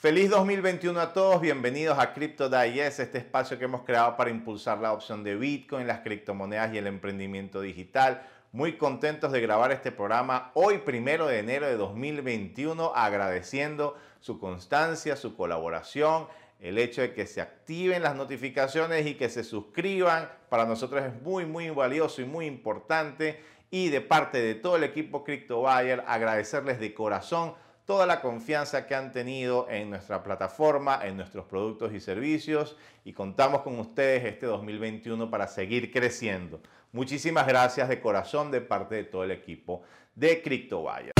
Feliz 2021 a todos, bienvenidos a Crypto Digest, este espacio que hemos creado para impulsar la opción de Bitcoin, las criptomonedas y el emprendimiento digital. Muy contentos de grabar este programa hoy, primero de enero de 2021, agradeciendo su constancia, su colaboración, el hecho de que se activen las notificaciones y que se suscriban. Para nosotros es muy, muy valioso y muy importante. Y de parte de todo el equipo Crypto Buyer, agradecerles de corazón toda la confianza que han tenido en nuestra plataforma, en nuestros productos y servicios y contamos con ustedes este 2021 para seguir creciendo. Muchísimas gracias de corazón de parte de todo el equipo de CryptoBuyer.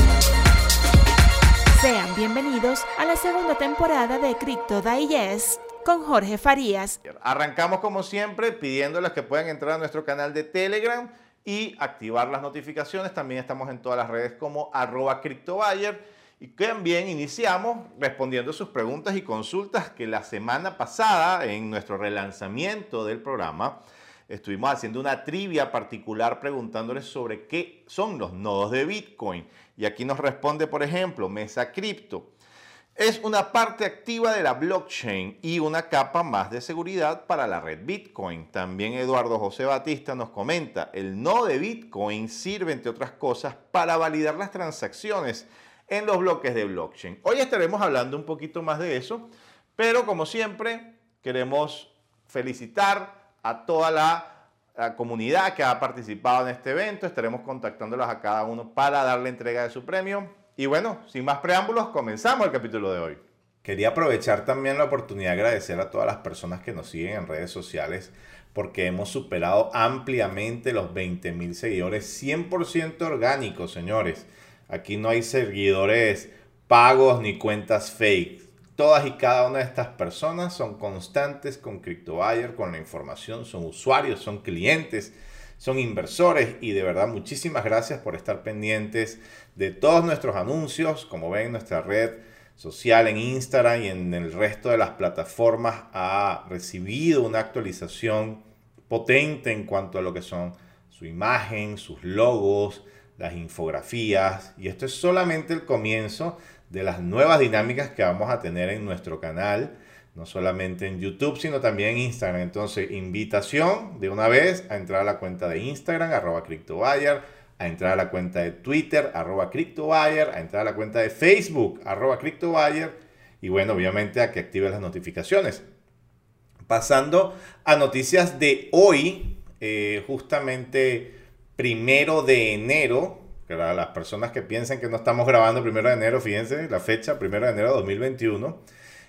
Sean bienvenidos a la segunda temporada de Crypto Digest con Jorge Farías. Arrancamos como siempre pidiéndoles que puedan entrar a nuestro canal de Telegram y activar las notificaciones. También estamos en todas las redes como arroba CryptoBuyer y también iniciamos respondiendo sus preguntas y consultas que la semana pasada, en nuestro relanzamiento del programa, estuvimos haciendo una trivia particular preguntándoles sobre qué son los nodos de Bitcoin. Y aquí nos responde, por ejemplo, Mesa Cripto. Es una parte activa de la blockchain y una capa más de seguridad para la red Bitcoin. También Eduardo José Batista nos comenta, el nodo de Bitcoin sirve, entre otras cosas, para validar las transacciones en los bloques de blockchain. Hoy estaremos hablando un poquito más de eso, pero como siempre queremos felicitar a toda la, comunidad que ha participado en este evento. Estaremos contactándolos a cada uno para darle entrega de su premio. Y bueno, sin más preámbulos, comenzamos el capítulo de hoy. Quería aprovechar también la oportunidad de agradecer a todas las personas que nos siguen en redes sociales porque hemos superado ampliamente los 20.000 seguidores 100% orgánicos, señores. Aquí no hay seguidores pagos ni cuentas fake. Todas y cada una de estas personas son constantes con CryptoBuyer, con la información, son usuarios, son clientes, son inversores y de verdad muchísimas gracias por estar pendientes de todos nuestros anuncios. Como ven, nuestra red social en Instagram y en el resto de las plataformas ha recibido una actualización potente en cuanto a lo que son su imagen, sus logos, las infografías y esto es solamente el comienzo de las nuevas dinámicas que vamos a tener en nuestro canal, no solamente en YouTube, sino también en Instagram. Entonces, invitación de una vez a entrar a la cuenta de Instagram, arroba CryptoBuyer, a entrar a la cuenta de Twitter, arroba CryptoBuyer, a entrar a la cuenta de Facebook, arroba CryptoBuyer, y bueno, obviamente a que active las notificaciones. Pasando a noticias de hoy, eh, justamente primero de enero, para las personas que piensan que no estamos grabando primero de enero, fíjense la fecha, primero de enero de 2021,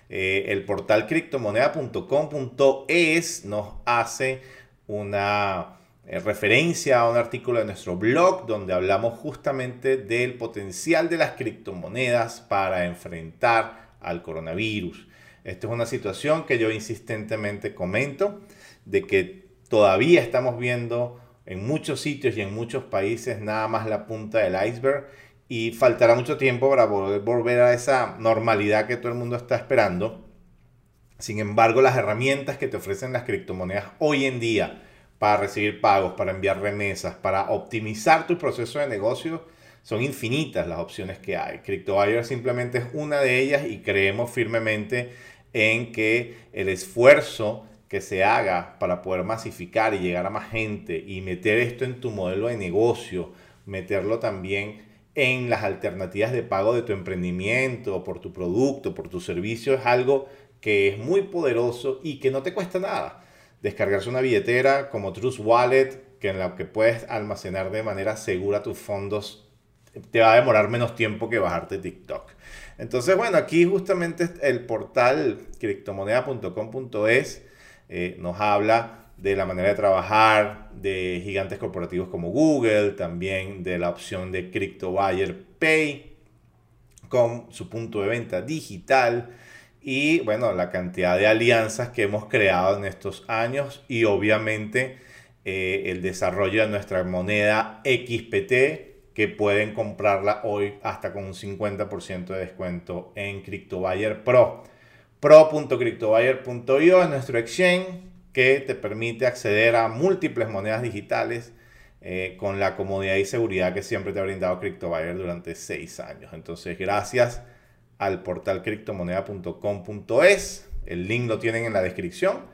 eh, el portal criptomoneda.com.es nos hace una eh, referencia a un artículo de nuestro blog donde hablamos justamente del potencial de las criptomonedas para enfrentar al coronavirus. Esta es una situación que yo insistentemente comento, de que todavía estamos viendo en muchos sitios y en muchos países nada más la punta del iceberg y faltará mucho tiempo para volver a esa normalidad que todo el mundo está esperando. Sin embargo, las herramientas que te ofrecen las criptomonedas hoy en día para recibir pagos, para enviar remesas, para optimizar tu proceso de negocio, son infinitas las opciones que hay. CryptoBuyer simplemente es una de ellas y creemos firmemente en que el esfuerzo que se haga para poder masificar y llegar a más gente y meter esto en tu modelo de negocio, meterlo también en las alternativas de pago de tu emprendimiento, por tu producto, por tu servicio, es algo que es muy poderoso y que no te cuesta nada. Descargarse una billetera como Trust Wallet, que en la que puedes almacenar de manera segura tus fondos, te va a demorar menos tiempo que bajarte TikTok. Entonces, bueno, aquí justamente el portal criptomoneda.com.es eh, nos habla de la manera de trabajar de gigantes corporativos como Google, también de la opción de Crypto Buyer Pay con su punto de venta digital y bueno, la cantidad de alianzas que hemos creado en estos años y obviamente eh, el desarrollo de nuestra moneda XPT que pueden comprarla hoy hasta con un 50% de descuento en CryptoBuyer Pro pro.cryptobuyer.io es nuestro exchange que te permite acceder a múltiples monedas digitales eh, con la comodidad y seguridad que siempre te ha brindado CryptoBuyer durante seis años. Entonces, gracias al portal criptomoneda.com.es. El link lo tienen en la descripción.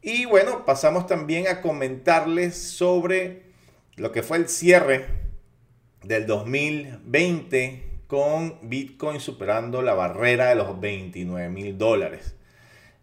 Y bueno, pasamos también a comentarles sobre lo que fue el cierre del 2020 con Bitcoin superando la barrera de los 29 mil dólares.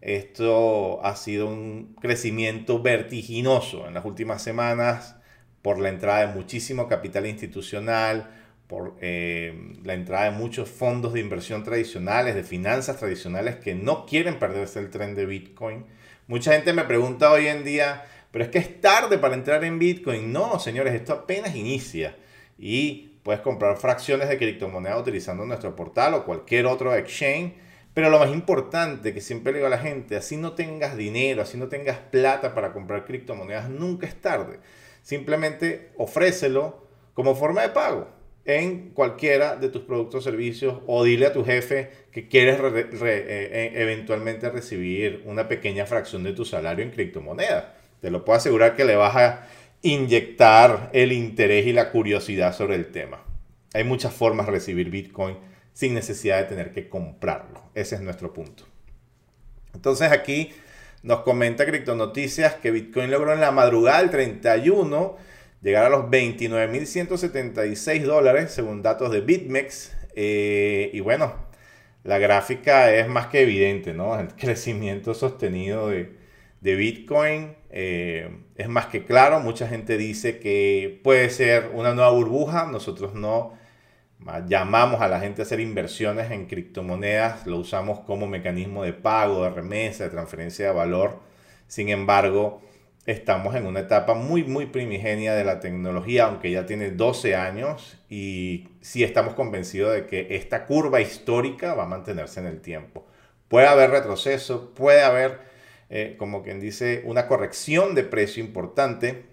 Esto ha sido un crecimiento vertiginoso en las últimas semanas por la entrada de muchísimo capital institucional, por eh, la entrada de muchos fondos de inversión tradicionales, de finanzas tradicionales que no quieren perderse el tren de Bitcoin. Mucha gente me pregunta hoy en día, pero es que es tarde para entrar en Bitcoin. No, señores, esto apenas inicia y puedes comprar fracciones de criptomonedas utilizando nuestro portal o cualquier otro exchange. Pero lo más importante que siempre le digo a la gente, así no tengas dinero, así no tengas plata para comprar criptomonedas, nunca es tarde. Simplemente ofrécelo como forma de pago en cualquiera de tus productos o servicios o dile a tu jefe que quieres eh, eh, eventualmente recibir una pequeña fracción de tu salario en criptomonedas. Te lo puedo asegurar que le vas a inyectar el interés y la curiosidad sobre el tema. Hay muchas formas de recibir Bitcoin sin necesidad de tener que comprarlo. Ese es nuestro punto. Entonces aquí nos comenta Cripto Noticias que Bitcoin logró en la madrugada del 31 llegar a los 29.176 dólares según datos de BitMEX. Eh, y bueno, la gráfica es más que evidente, ¿no? El crecimiento sostenido de, Bitcoin eh, es más que claro. Mucha gente dice que puede ser una nueva burbuja. Nosotros no llamamos a la gente a hacer inversiones en criptomonedas. Lo usamos como mecanismo de pago, de remesa, de transferencia de valor. Sin embargo, estamos en una etapa muy, muy primigenia de la tecnología, aunque ya tiene 12 años, y sí estamos convencidos de que esta curva histórica va a mantenerse en el tiempo. Puede haber retroceso, puede haber, eh, como quien dice, una corrección de precio importante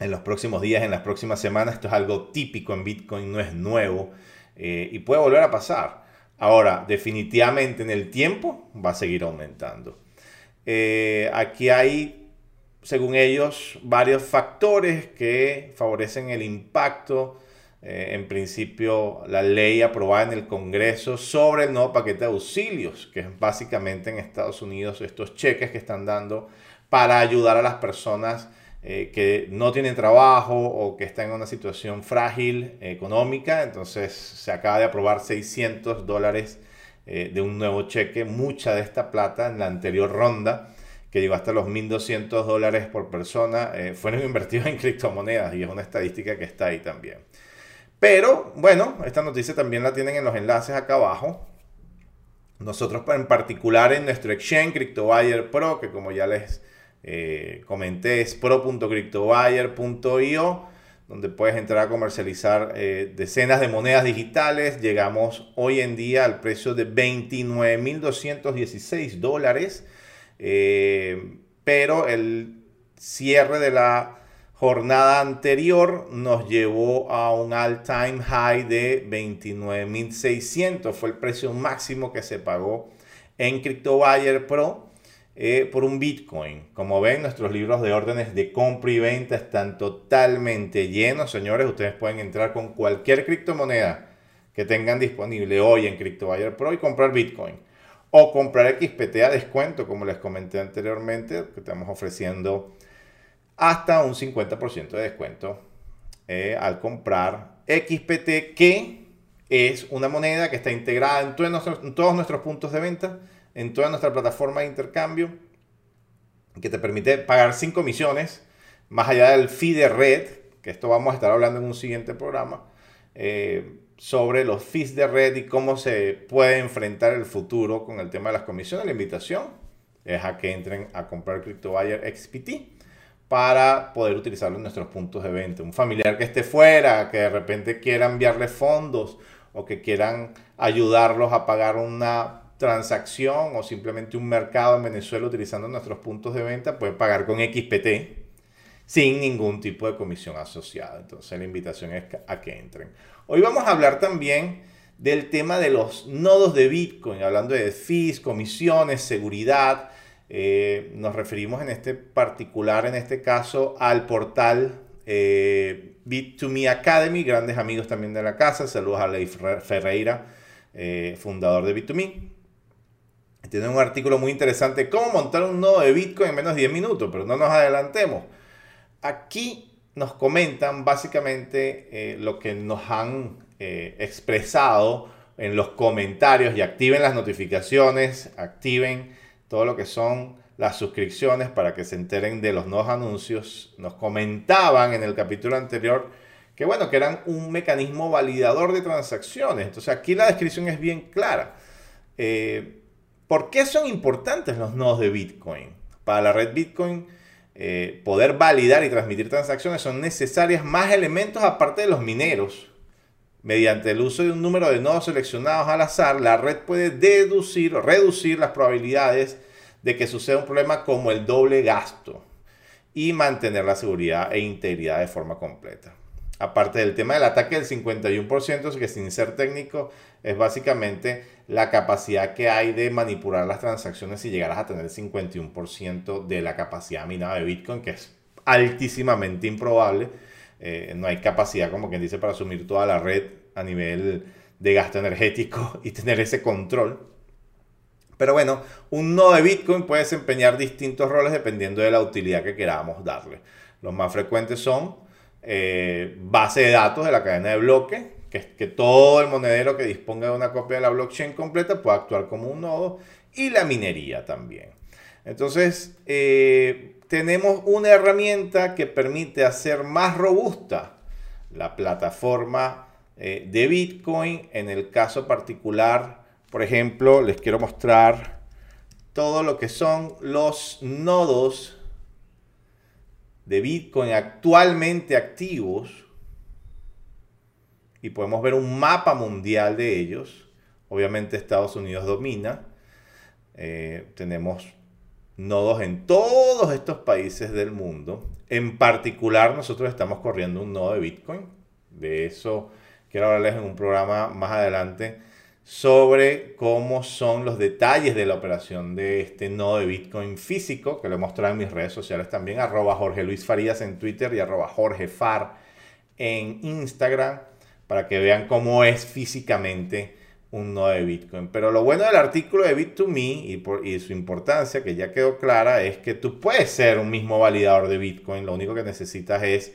en los próximos días, en las próximas semanas. Esto es algo típico en Bitcoin, no es nuevo, eh, y puede volver a pasar. Ahora, definitivamente en el tiempo va a seguir aumentando. Eh, aquí hay según ellos, varios factores que favorecen el impacto. Eh, en principio, la ley aprobada en el Congreso sobre el nuevo paquete de auxilios, que es básicamente en Estados Unidos estos cheques que están dando para ayudar a las personas eh, que no tienen trabajo o que están en una situación frágil económica. Entonces, se acaba de aprobar 600 dólares eh, de un nuevo cheque, mucha de esta plata en la anterior ronda que llegó hasta los 1.200 dólares por persona, eh, fueron invertidos en criptomonedas y es una estadística que está ahí también. Pero bueno, esta noticia también la tienen en los enlaces acá abajo. Nosotros en particular en nuestro exchange CryptoBuyer Pro, que como ya les eh, comenté es pro.cryptobuyer.io, donde puedes entrar a comercializar eh, decenas de monedas digitales. Llegamos hoy en día al precio de 29.216 dólares eh, pero el cierre de la jornada anterior nos llevó a un all-time high de 29.600. Fue el precio máximo que se pagó en CryptoBuyer Pro eh, por un Bitcoin. Como ven, nuestros libros de órdenes de compra y venta están totalmente llenos, señores. Ustedes pueden entrar con cualquier criptomoneda que tengan disponible hoy en CryptoBuyer Pro y comprar Bitcoin o comprar XPT a descuento, como les comenté anteriormente, que estamos ofreciendo hasta un 50% de descuento eh, al comprar XPT, que es una moneda que está integrada en, todos nuestros puntos de venta, en toda nuestra plataforma de intercambio, que te permite pagar sin comisiones, más allá del fee de red, que esto vamos a estar hablando en un siguiente programa. Eh, sobre los fees de red y cómo se puede enfrentar el futuro con el tema de las comisiones. La invitación es a que entren a comprar CryptoBuyer XPT para poder utilizarlo en nuestros puntos de venta. Un familiar que esté fuera, que de repente quiera enviarle fondos o que quieran ayudarlos a pagar una transacción o simplemente un mercado en Venezuela utilizando nuestros puntos de venta, puede pagar con XPT sin ningún tipo de comisión asociada. Entonces la invitación es a que entren. Hoy vamos a hablar también del tema de los nodos de Bitcoin, hablando de fees, comisiones, seguridad. Eh, nos referimos en este particular, en este caso, al portal eh, Bit2Me Academy, grandes amigos también de la casa. Saludos a Leif Ferreira eh, fundador de Bit2Me. Tiene un artículo muy interesante, cómo montar un nodo de Bitcoin en menos de 10 minutos, pero no nos adelantemos. Aquí nos comentan básicamente lo que nos han expresado en los comentarios y activen las notificaciones, activen todo lo que son las suscripciones para que se enteren de los nuevos anuncios. Nos comentaban en el capítulo anterior que bueno, que eran un mecanismo validador de transacciones. Entonces aquí la descripción es bien clara. Eh, ¿Por qué son importantes los nodos de Bitcoin? Para la red Bitcoin, eh, poder validar y transmitir transacciones son necesarias más elementos aparte de los mineros. Mediante el uso de un número de nodos seleccionados al azar, la red puede deducir o reducir las probabilidades de que suceda un problema como el doble gasto y mantener la seguridad e integridad de forma completa. Aparte del tema del ataque del 51%, que sin ser técnico es básicamente la capacidad que hay de manipular las transacciones si llegaras a tener el 51% de la capacidad minada de Bitcoin, que es altísimamente improbable. Eh, no hay capacidad, como quien dice, para asumir toda la red a nivel de gasto energético y tener ese control. Pero bueno, un nodo de Bitcoin puede desempeñar distintos roles dependiendo de la utilidad que queramos darle. Los más frecuentes son eh, base de datos de la cadena de bloque, que, que todo el monedero que disponga de una copia de la blockchain completa pueda actuar como un nodo, y la minería también. Entonces, eh, tenemos una herramienta que permite hacer más robusta la plataforma eh, de Bitcoin. En el caso particular por ejemplo, les quiero mostrar todo lo que son los nodos de Bitcoin actualmente activos. Y podemos ver un mapa mundial de ellos. Obviamente Estados Unidos domina. Eh, tenemos nodos en todos estos países del mundo. En particular, nosotros estamos corriendo un nodo de Bitcoin. De eso quiero hablarles en un programa más adelante sobre cómo son los detalles de la operación de este nodo de Bitcoin físico, que lo he mostrado en mis redes sociales también, arroba Jorge en Twitter y arroba Jorge en Instagram, para que vean cómo es físicamente un nodo de Bitcoin. Pero lo bueno del artículo de Bit2Me y, por, y su importancia, que ya quedó clara, es que tú puedes ser un mismo validador de Bitcoin, lo único que necesitas es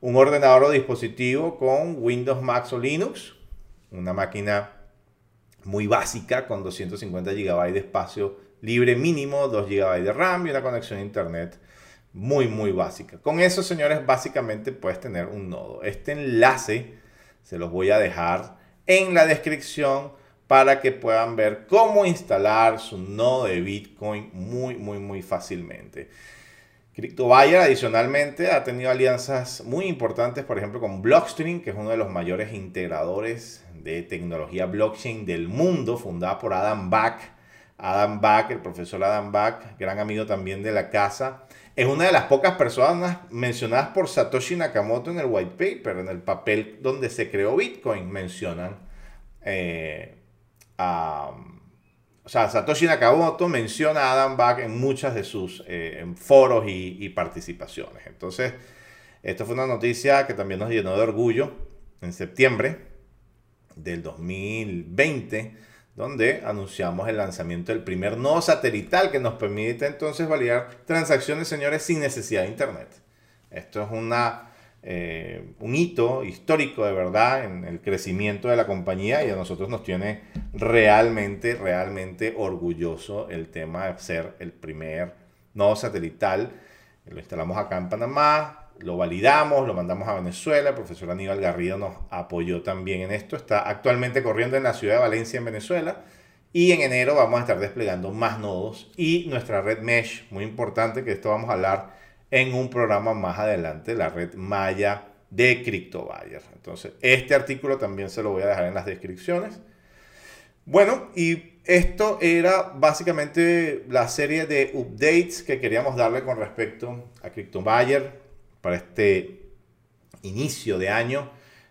un ordenador o dispositivo con Windows, Mac o Linux, una máquina muy básica con 250 GB de espacio libre mínimo, 2 GB de RAM y una conexión a internet muy muy básica. Con eso, señores, básicamente puedes tener un nodo. Este enlace se los voy a dejar en la descripción para que puedan ver cómo instalar su nodo de Bitcoin muy muy muy fácilmente. CryptoBuyer adicionalmente ha tenido alianzas muy importantes, por ejemplo, con Blockstream, que es uno de los mayores integradores de tecnología blockchain del mundo, fundada por Adam Back. Adam Back, el profesor Adam Back, gran amigo también de la casa, es una de las pocas personas mencionadas por Satoshi Nakamoto en el white paper, en el papel donde se creó Bitcoin, mencionan eh, a... O sea, Satoshi Nakamoto menciona a Adam Back en muchas de sus eh, foros y participaciones. Entonces, esto fue una noticia que también nos llenó de orgullo en septiembre del 2020, donde anunciamos el lanzamiento del primer nodo satelital que nos permite entonces validar transacciones, señores, sin necesidad de Internet. Esto es una, eh, un hito histórico de verdad en el crecimiento de la compañía y a nosotros nos tiene realmente, realmente orgulloso el tema de ser el primer nodo satelital. Lo instalamos acá en Panamá, lo validamos, lo mandamos a Venezuela. El profesor Aníbal Garrido nos apoyó también en esto. Está actualmente corriendo en la ciudad de Valencia, en Venezuela. Y en enero vamos a estar desplegando más nodos y nuestra red Mesh, muy importante, que esto vamos a hablar en un programa más adelante, la red Maya de CryptoBuyer. Entonces, este artículo también se lo voy a dejar en las descripciones. Bueno, y esto era básicamente la serie de updates que queríamos darle con respecto a CryptoBuyer, para este inicio de año.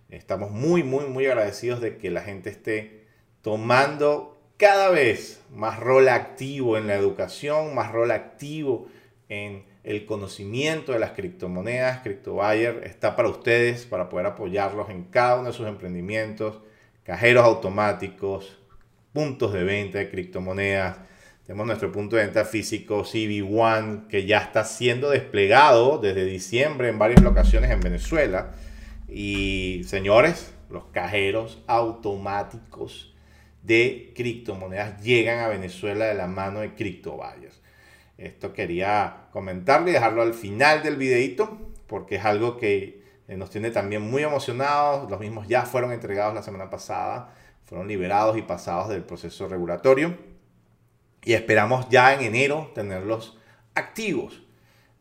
Estamos muy, muy, muy agradecidos de que la gente esté tomando cada vez más rol activo en la educación, más rol activo en el conocimiento de las criptomonedas. CryptoBuyer está para ustedes, para poder apoyarlos en cada uno de sus emprendimientos, cajeros automáticos, puntos de venta de criptomonedas. Tenemos nuestro punto de venta físico CB1 que ya está siendo desplegado desde diciembre en varias locaciones en Venezuela. Y señores, los cajeros automáticos de criptomonedas llegan a Venezuela de la mano de CryptoBuyers. Esto quería comentarle y dejarlo al final del videito porque es algo que eh, nos tiene también muy emocionados. Los mismos ya fueron entregados la semana pasada, fueron liberados y pasados del proceso regulatorio y esperamos ya en enero tenerlos activos.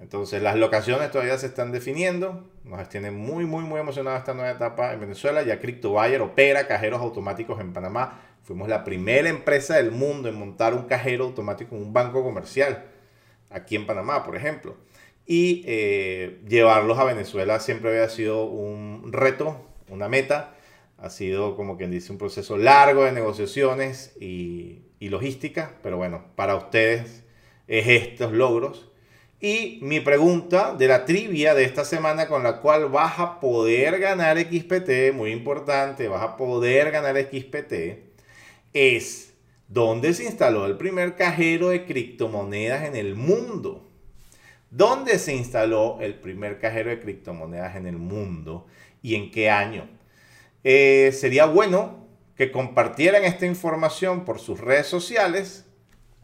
Entonces las locaciones todavía se están definiendo. Nos tiene muy, muy, muy emocionada esta nueva etapa en Venezuela. Ya CryptoBuyer opera cajeros automáticos en Panamá. Fuimos la primera empresa del mundo en montar un cajero automático en un banco comercial. Aquí en Panamá, por ejemplo. Y eh, llevarlos a Venezuela siempre había sido un reto, una meta. Ha sido, como quien dice, un proceso largo de negociaciones y, logística. Pero bueno, para ustedes es estos logros y mi pregunta de la trivia de esta semana con la cual vas a poder ganar XPT, muy importante, vas a poder ganar XPT, es ¿dónde se instaló el primer cajero de criptomonedas en el mundo? ¿Dónde se instaló el primer cajero de criptomonedas en el mundo y en qué año? Eh, sería bueno que compartieran esta información por sus redes sociales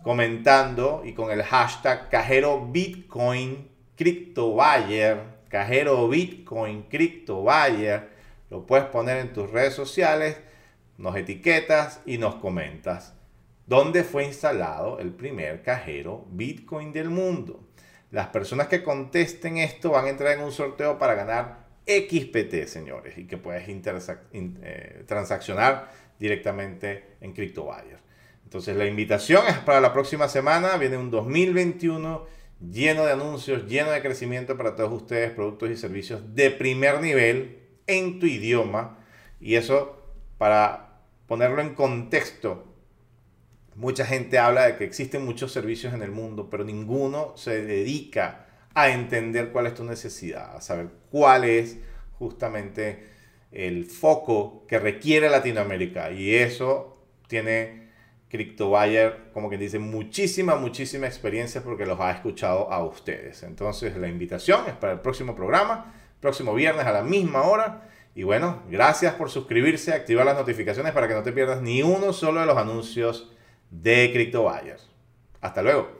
comentando y con el hashtag cajero Bitcoin Crypto cajero Bitcoin Crypto lo puedes poner en tus redes sociales, nos etiquetas y nos comentas dónde fue instalado el primer cajero Bitcoin del mundo. Las personas que contesten esto van a entrar en un sorteo para ganar XPT, señores, y que puedes eh, transaccionar directamente en CryptoBuyer. Entonces la invitación es para la próxima semana. Viene un 2021 lleno de anuncios, lleno de crecimiento para todos ustedes, productos y servicios de primer nivel en tu idioma. Y eso para ponerlo en contexto. Mucha gente habla de que existen muchos servicios en el mundo, pero ninguno se dedica a entender cuál es tu necesidad, a saber cuál es justamente el foco que requiere Latinoamérica. Y eso tiene CryptoBuyer, como que dice, muchísima, muchísima experiencia porque los ha escuchado a ustedes. Entonces la invitación es para el próximo programa, próximo viernes a la misma hora. Y bueno, gracias por suscribirse, activar las notificaciones para que no te pierdas ni uno solo de los anuncios de CryptoBuyer. Hasta luego.